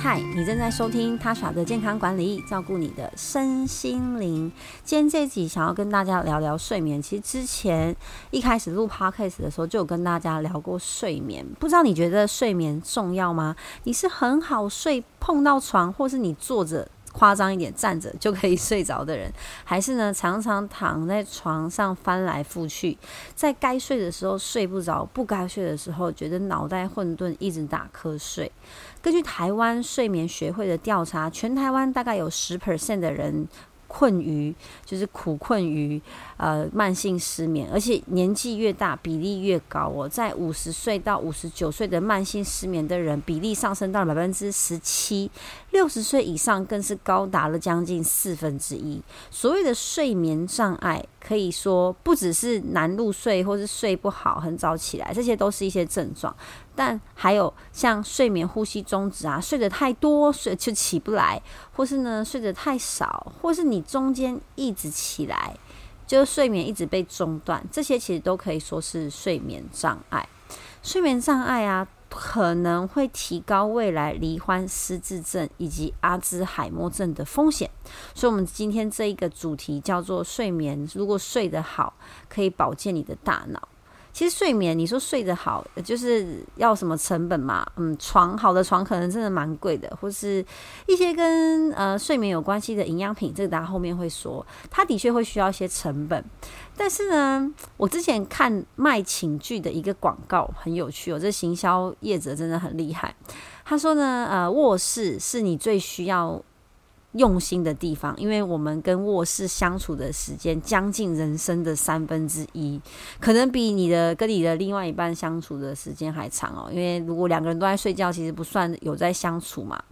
嗨，你正在收听他耍的健康管理，照顾你的身心灵。今天这集想要跟大家聊聊睡眠。其实之前一开始录 Podcast 的时候，就有跟大家聊过睡眠。不知道你觉得睡眠重要吗？你是很好睡，碰到床，或是你坐着？夸张一点，站着就可以睡着的人，还是呢，常常躺在床上翻来覆去，在该睡的时候睡不着，不该睡的时候觉得脑袋混沌，一直打瞌睡。根据台湾睡眠学会的调查，全台湾大概有十 percent 的人。困于就是苦困于呃慢性失眠，而且年纪越大比例越高哦，在五十岁到五十九岁的慢性失眠的人比例上升到了百分之十七，六十岁以上更是高达了将近四分之一。所谓的睡眠障碍，可以说不只是难入睡或是睡不好、很早起来，这些都是一些症状。但还有像睡眠呼吸中止啊，睡得太多睡就起不来，或是呢睡得太少，或是你中间一直起来，就是睡眠一直被中断，这些其实都可以说是睡眠障碍。睡眠障碍啊，可能会提高未来罹患失智症以及阿兹海默症的风险。所以，我们今天这一个主题叫做睡眠，如果睡得好，可以保健你的大脑。其实睡眠，你说睡得好，就是要什么成本嘛？嗯，床好的床可能真的蛮贵的，或是一些跟呃睡眠有关系的营养品，这个大家后面会说，它的确会需要一些成本。但是呢，我之前看卖寝具的一个广告很有趣哦，这行销业者真的很厉害。他说呢，呃，卧室是你最需要。用心的地方，因为我们跟卧室相处的时间将近人生的三分之一，可能比你的跟你的另外一半相处的时间还长哦。因为如果两个人都在睡觉，其实不算有在相处嘛。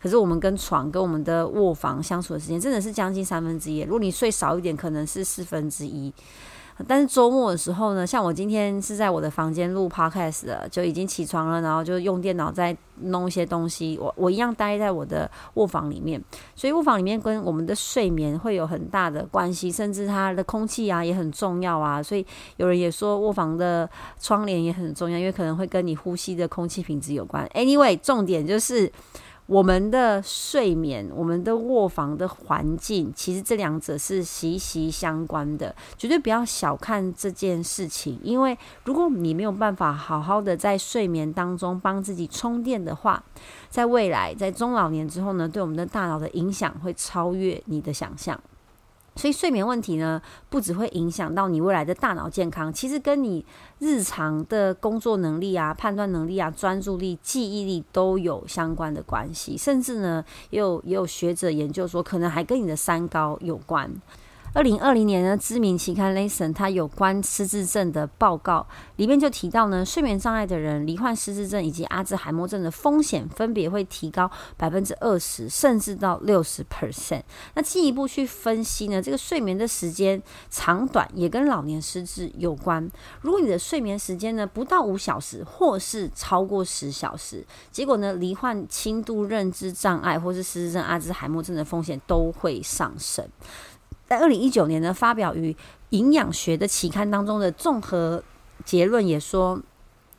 可是我们跟床跟我们的卧房相处的时间真的是将近三分之一。如果你睡少一点，可能是四分之一。但是周末的时候呢，像我今天是在我的房间录 podcast 的，就已经起床了，然后就用电脑在弄一些东西。我我一样待在我的卧房里面，所以卧房里面跟我们的睡眠会有很大的关系，甚至它的空气啊也很重要啊。所以有人也说卧房的窗帘也很重要，因为可能会跟你呼吸的空气品质有关。Anyway，重点就是。我们的睡眠，我们的卧房的环境，其实这两者是息息相关的，绝对不要小看这件事情。因为如果你没有办法好好的在睡眠当中帮自己充电的话，在未来在中老年之后呢，对我们的大脑的影响会超越你的想象。所以睡眠问题呢，不只会影响到你未来的大脑健康，其实跟你日常的工作能力啊、判断能力啊、专注力、记忆力都有相关的关系，甚至呢，也有也有学者研究说，可能还跟你的三高有关。二零二零年呢，知名期刊《Lancet》它有关失智症的报告里面就提到呢，睡眠障碍的人罹患失智症以及阿兹海默症的风险分别会提高百分之二十，甚至到六十 percent。那进一步去分析呢，这个睡眠的时间长短也跟老年失智有关。如果你的睡眠时间呢不到五小时，或是超过十小时，结果呢罹患轻度认知障碍或是失智症、阿兹海默症的风险都会上升。在二零一九年呢，发表于营养学的期刊当中的综合结论也说。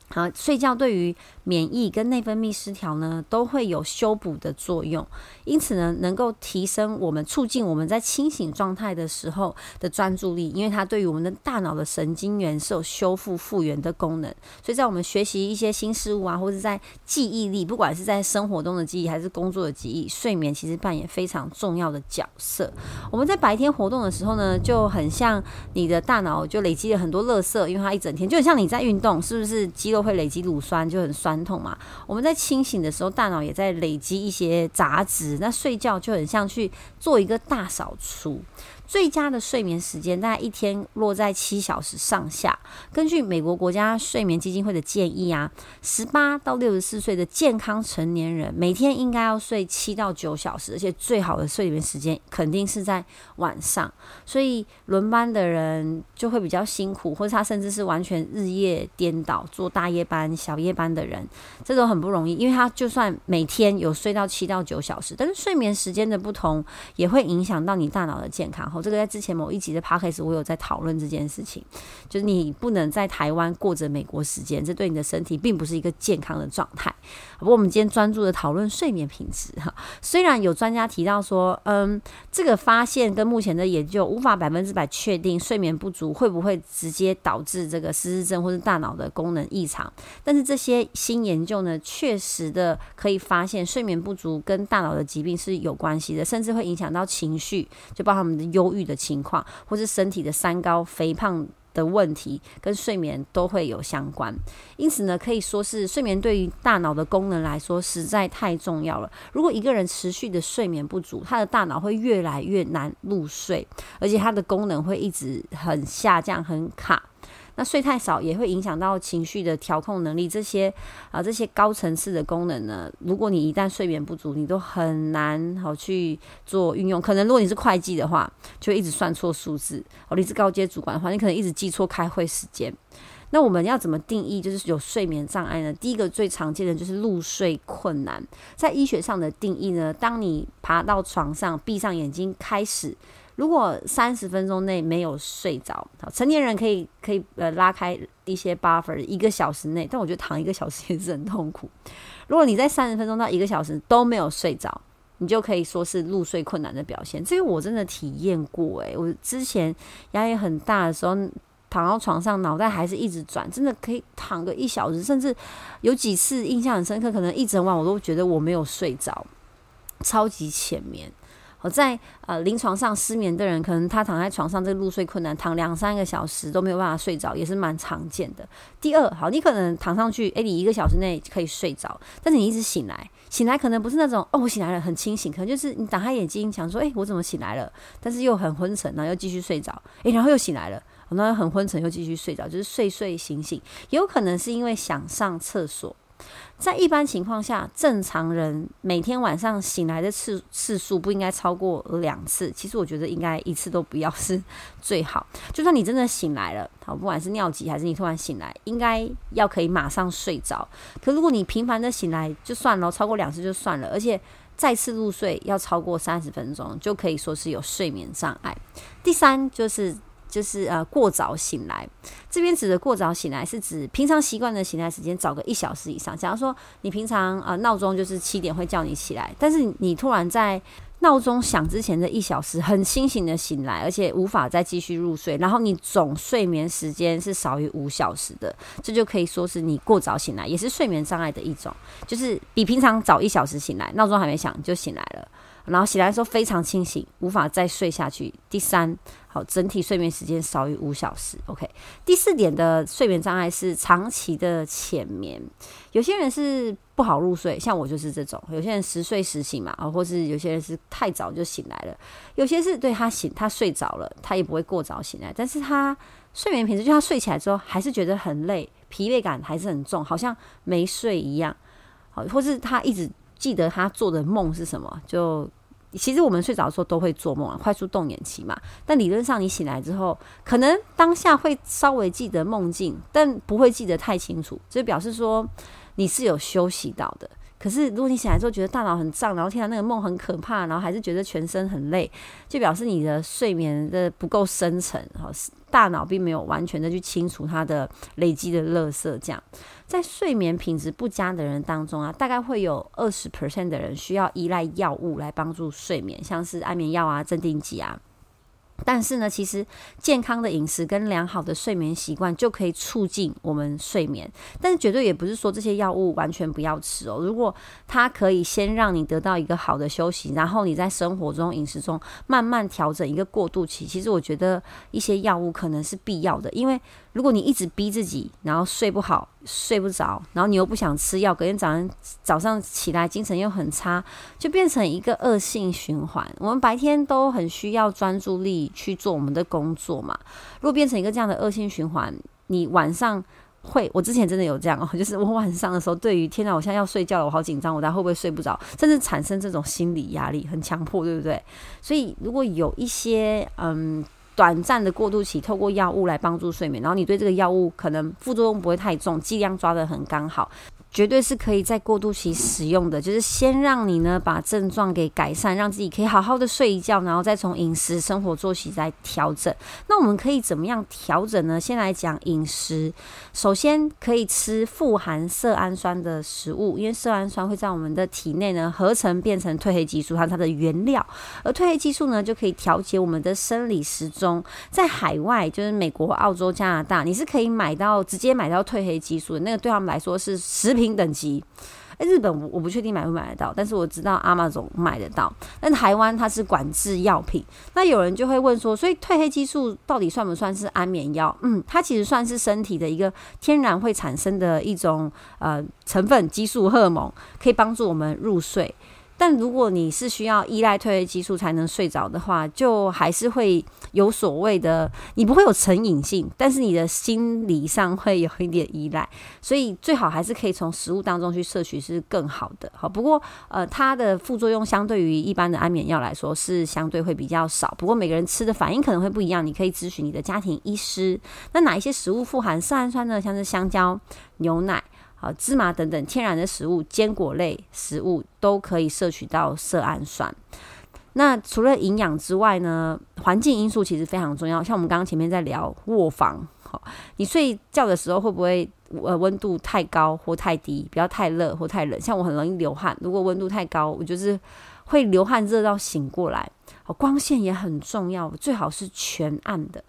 好，睡觉对于免疫跟内分泌失调呢，都会有修补的作用。因此呢，能够提升我们、促进我们在清醒状态的时候的专注力，因为它对于我们的大脑的神经元是有修复复原的功能。所以在我们学习一些新事物啊，或者在记忆力，不管是在生活中的记忆还是工作的记忆，睡眠其实扮演非常重要的角色。我们在白天活动的时候呢，就很像你的大脑就累积了很多垃圾，因为它一整天就很像你在运动，是不是肌肉？会累积乳酸就很酸痛嘛。我们在清醒的时候，大脑也在累积一些杂质。那睡觉就很像去做一个大扫除。最佳的睡眠时间大概一天落在七小时上下。根据美国国家睡眠基金会的建议啊，十八到六十四岁的健康成年人每天应该要睡七到九小时，而且最好的睡眠时间肯定是在晚上。所以轮班的人就会比较辛苦，或者他甚至是完全日夜颠倒做大夜班、小夜班的人，这都很不容易。因为他就算每天有睡到七到九小时，但是睡眠时间的不同也会影响到你大脑的健康。哦，这个在之前某一集的 podcast 我有在讨论这件事情，就是你不能在台湾过着美国时间，这对你的身体并不是一个健康的状态。不过我们今天专注的讨论睡眠品质哈，虽然有专家提到说，嗯，这个发现跟目前的研究无法百分之百确定睡眠不足会不会直接导致这个失智症或是大脑的功能异常，但是这些新研究呢，确实的可以发现睡眠不足跟大脑的疾病是有关系的，甚至会影响到情绪，就包括我们忧郁的情况，或是身体的三高、肥胖。的问题跟睡眠都会有相关，因此呢，可以说是睡眠对于大脑的功能来说实在太重要了。如果一个人持续的睡眠不足，他的大脑会越来越难入睡，而且他的功能会一直很下降、很卡。那睡太少也会影响到情绪的调控能力，这些啊这些高层次的功能呢，如果你一旦睡眠不足，你都很难好去做运用。可能如果你是会计的话，就一直算错数字；哦，你是高阶主管的话，你可能一直记错开会时间。那我们要怎么定义就是有睡眠障碍呢？第一个最常见的就是入睡困难，在医学上的定义呢，当你爬到床上，闭上眼睛开始。如果三十分钟内没有睡着，成年人可以可以呃拉开一些 buffer，一个小时内，但我觉得躺一个小时也是很痛苦。如果你在三十分钟到一个小时都没有睡着，你就可以说是入睡困难的表现。这个我真的体验过，诶，我之前压力很大的时候，躺到床上脑袋还是一直转，真的可以躺个一小时，甚至有几次印象很深刻，可能一整晚我都觉得我没有睡着，超级浅眠。我在呃临床上失眠的人，可能他躺在床上，这个入睡困难，躺两三个小时都没有办法睡着，也是蛮常见的。第二，好，你可能躺上去，诶，你一个小时内可以睡着，但是你一直醒来，醒来可能不是那种哦，我醒来了很清醒，可能就是你打开眼睛想说，诶，我怎么醒来了？但是又很昏沉，然后又继续睡着，诶，然后又醒来了，然后很昏沉又继续睡着，就是睡睡醒醒，也有可能是因为想上厕所。在一般情况下，正常人每天晚上醒来的次次数不应该超过两次。其实我觉得应该一次都不要是 最好。就算你真的醒来了，好，不管是尿急还是你突然醒来，应该要可以马上睡着。可如果你频繁的醒来，就算了，超过两次就算了，而且再次入睡要超过三十分钟，就可以说是有睡眠障碍。第三就是。就是呃过早醒来，这边指的过早醒来是指平常习惯的醒来时间早个一小时以上。假如说你平常呃闹钟就是七点会叫你起来，但是你突然在闹钟响之前的一小时很清醒的醒来，而且无法再继续入睡，然后你总睡眠时间是少于五小时的，这就可以说是你过早醒来，也是睡眠障碍的一种，就是比平常早一小时醒来，闹钟还没响就醒来。然后醒来的时候非常清醒，无法再睡下去。第三，好，整体睡眠时间少于五小时。OK，第四点的睡眠障碍是长期的浅眠。有些人是不好入睡，像我就是这种。有些人时睡时醒嘛，啊，或是有些人是太早就醒来了。有些是对他醒，他睡着了，他也不会过早醒来，但是他睡眠品质就他睡起来之后还是觉得很累，疲惫感还是很重，好像没睡一样。好，或是他一直。记得他做的梦是什么？就其实我们睡着的时候都会做梦啊，快速动眼期嘛。但理论上你醒来之后，可能当下会稍微记得梦境，但不会记得太清楚，就表示说你是有休息到的。可是如果你醒来之后觉得大脑很胀，然后听到那个梦很可怕，然后还是觉得全身很累，就表示你的睡眠的不够深沉，哈，大脑并没有完全的去清除它的累积的垃圾，这样。在睡眠品质不佳的人当中啊，大概会有二十 percent 的人需要依赖药物来帮助睡眠，像是安眠药啊、镇定剂啊。但是呢，其实健康的饮食跟良好的睡眠习惯就可以促进我们睡眠。但是绝对也不是说这些药物完全不要吃哦。如果它可以先让你得到一个好的休息，然后你在生活中、饮食中慢慢调整一个过渡期，其实我觉得一些药物可能是必要的。因为如果你一直逼自己，然后睡不好、睡不着，然后你又不想吃药，隔天早上早上起来精神又很差，就变成一个恶性循环。我们白天都很需要专注力。去做我们的工作嘛。如果变成一个这样的恶性循环，你晚上会，我之前真的有这样哦，就是我晚上的时候，对于天哪，我现在要睡觉了，我好紧张，我待会不会睡不着，甚至产生这种心理压力，很强迫，对不对？所以如果有一些嗯短暂的过渡期，透过药物来帮助睡眠，然后你对这个药物可能副作用不会太重，剂量抓得很刚好。绝对是可以在过渡期使用的，就是先让你呢把症状给改善，让自己可以好好的睡一觉，然后再从饮食、生活作息来调整。那我们可以怎么样调整呢？先来讲饮食，首先可以吃富含色氨酸的食物，因为色氨酸会在我们的体内呢合成变成褪黑激素，它它的原料，而褪黑激素呢就可以调节我们的生理时钟。在海外，就是美国、澳洲、加拿大，你是可以买到直接买到褪黑激素的，那个对他们来说是食品。平等级，哎，日本我我不确定买不买得到，但是我知道阿玛总买得到。但台湾它是管制药品，那有人就会问说，所以褪黑激素到底算不算是安眠药？嗯，它其实算是身体的一个天然会产生的一种呃成分，激素荷尔蒙，可以帮助我们入睡。但如果你是需要依赖褪黑激素才能睡着的话，就还是会有所谓的，你不会有成瘾性，但是你的心理上会有一点依赖，所以最好还是可以从食物当中去摄取是更好的。好，不过呃，它的副作用相对于一般的安眠药来说是相对会比较少。不过每个人吃的反应可能会不一样，你可以咨询你的家庭医师。那哪一些食物富含色氨酸呢？像是香蕉、牛奶。好，芝麻等等天然的食物、坚果类食物都可以摄取到色氨酸。那除了营养之外呢，环境因素其实非常重要。像我们刚刚前面在聊卧房，好，你睡觉的时候会不会呃温度太高或太低？不要太热或太冷。像我很容易流汗，如果温度太高，我就是会流汗热到醒过来。光线也很重要，最好是全暗的，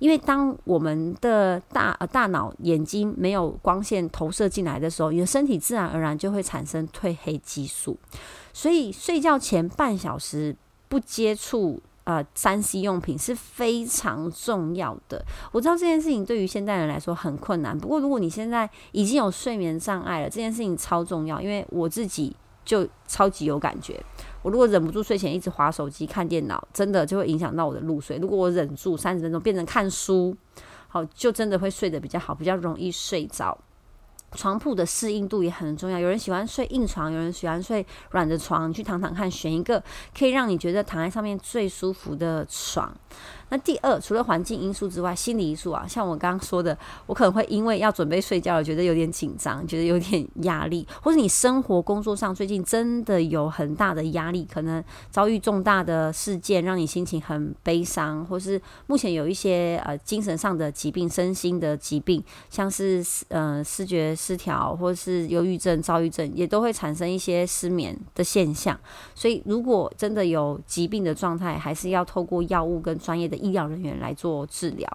因为当我们的大呃大脑眼睛没有光线投射进来的时候，你的身体自然而然就会产生褪黑激素。所以睡觉前半小时不接触呃三 C 用品是非常重要的。我知道这件事情对于现代人来说很困难，不过如果你现在已经有睡眠障碍了，这件事情超重要，因为我自己就超级有感觉。我如果忍不住睡前一直划手机、看电脑，真的就会影响到我的入睡。如果我忍住三十分钟变成看书，好，就真的会睡得比较好，比较容易睡着。床铺的适应度也很重要，有人喜欢睡硬床，有人喜欢睡软的床，你去躺躺看，选一个可以让你觉得躺在上面最舒服的床。那第二，除了环境因素之外，心理因素啊，像我刚刚说的，我可能会因为要准备睡觉了，觉得有点紧张，觉得有点压力，或者你生活工作上最近真的有很大的压力，可能遭遇重大的事件，让你心情很悲伤，或是目前有一些呃精神上的疾病、身心的疾病，像是呃视觉失调，或是忧郁症、躁郁症，也都会产生一些失眠的现象。所以，如果真的有疾病的状态，还是要透过药物跟专业的。医疗人员来做治疗。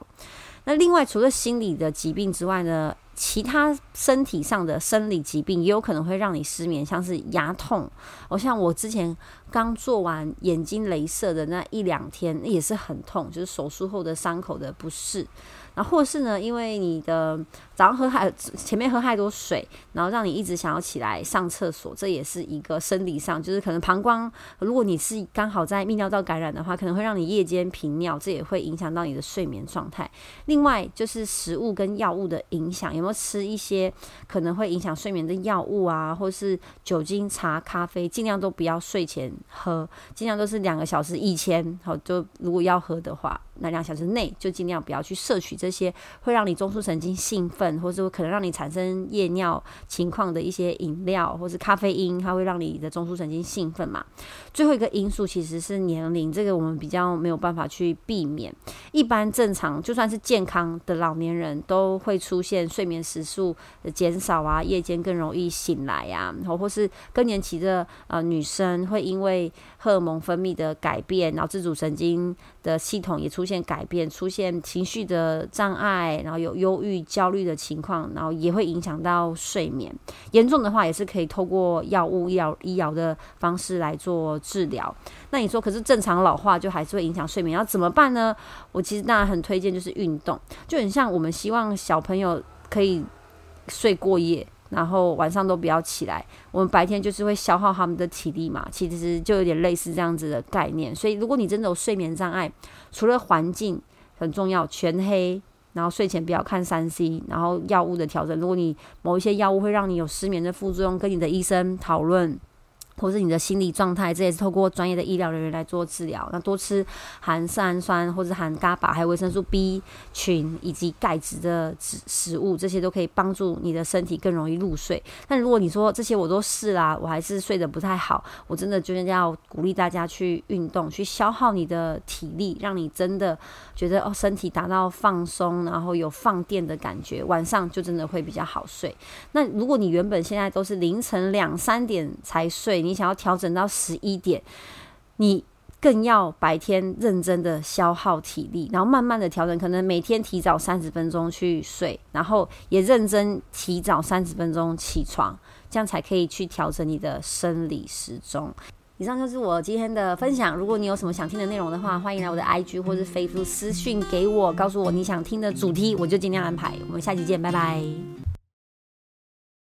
那另外，除了心理的疾病之外呢，其他身体上的生理疾病也有可能会让你失眠，像是牙痛。我像我之前刚做完眼睛镭射的那一两天，那也是很痛，就是手术后的伤口的不适。然后或是呢，因为你的早上喝太前面喝太多水，然后让你一直想要起来上厕所，这也是一个生理上，就是可能膀胱，如果你是刚好在泌尿道感染的话，可能会让你夜间频尿，这也会影响到你的睡眠状态。另外就是食物跟药物的影响，有没有吃一些可能会影响睡眠的药物啊，或是酒精、茶、咖啡，尽量都不要睡前喝，尽量都是两个小时以前，好，就如果要喝的话。那两小时内就尽量不要去摄取这些会让你中枢神经兴奋，或是可能让你产生夜尿情况的一些饮料，或是咖啡因，它会让你的中枢神经兴奋嘛。最后一个因素其实是年龄，这个我们比较没有办法去避免。一般正常就算是健康的老年人都会出现睡眠时数的减少啊，夜间更容易醒来啊，然后或是更年期的呃女生会因为荷尔蒙分泌的改变，然后自主神经的系统也出现改变，出现情绪的障碍，然后有忧郁、焦虑的情况，然后也会影响到睡眠。严重的话，也是可以透过药物、医疗、医疗的方式来做治疗。那你说，可是正常老化就还是会影响睡眠，要怎么办呢？我其实当然很推荐就是运动，就很像我们希望小朋友可以睡过夜。然后晚上都不要起来，我们白天就是会消耗他们的体力嘛，其实就有点类似这样子的概念。所以如果你真的有睡眠障碍，除了环境很重要，全黑，然后睡前不要看三 C，然后药物的调整，如果你某一些药物会让你有失眠的副作用，跟你的医生讨论。或是你的心理状态，这也是透过专业的医疗人员来做治疗。那多吃含色氨酸或者含伽巴，还有维生素 B 群以及钙质的食食物，这些都可以帮助你的身体更容易入睡。但如果你说这些我都试啦，我还是睡得不太好，我真的就是要鼓励大家去运动，去消耗你的体力，让你真的觉得哦，身体达到放松，然后有放电的感觉，晚上就真的会比较好睡。那如果你原本现在都是凌晨两三点才睡，你想要调整到十一点，你更要白天认真的消耗体力，然后慢慢的调整，可能每天提早三十分钟去睡，然后也认真提早三十分钟起床，这样才可以去调整你的生理时钟。以上就是我今天的分享。如果你有什么想听的内容的话，欢迎来我的 IG 或是 Facebook 私讯给我，告诉我你想听的主题，我就尽量安排。我们下期见，拜拜。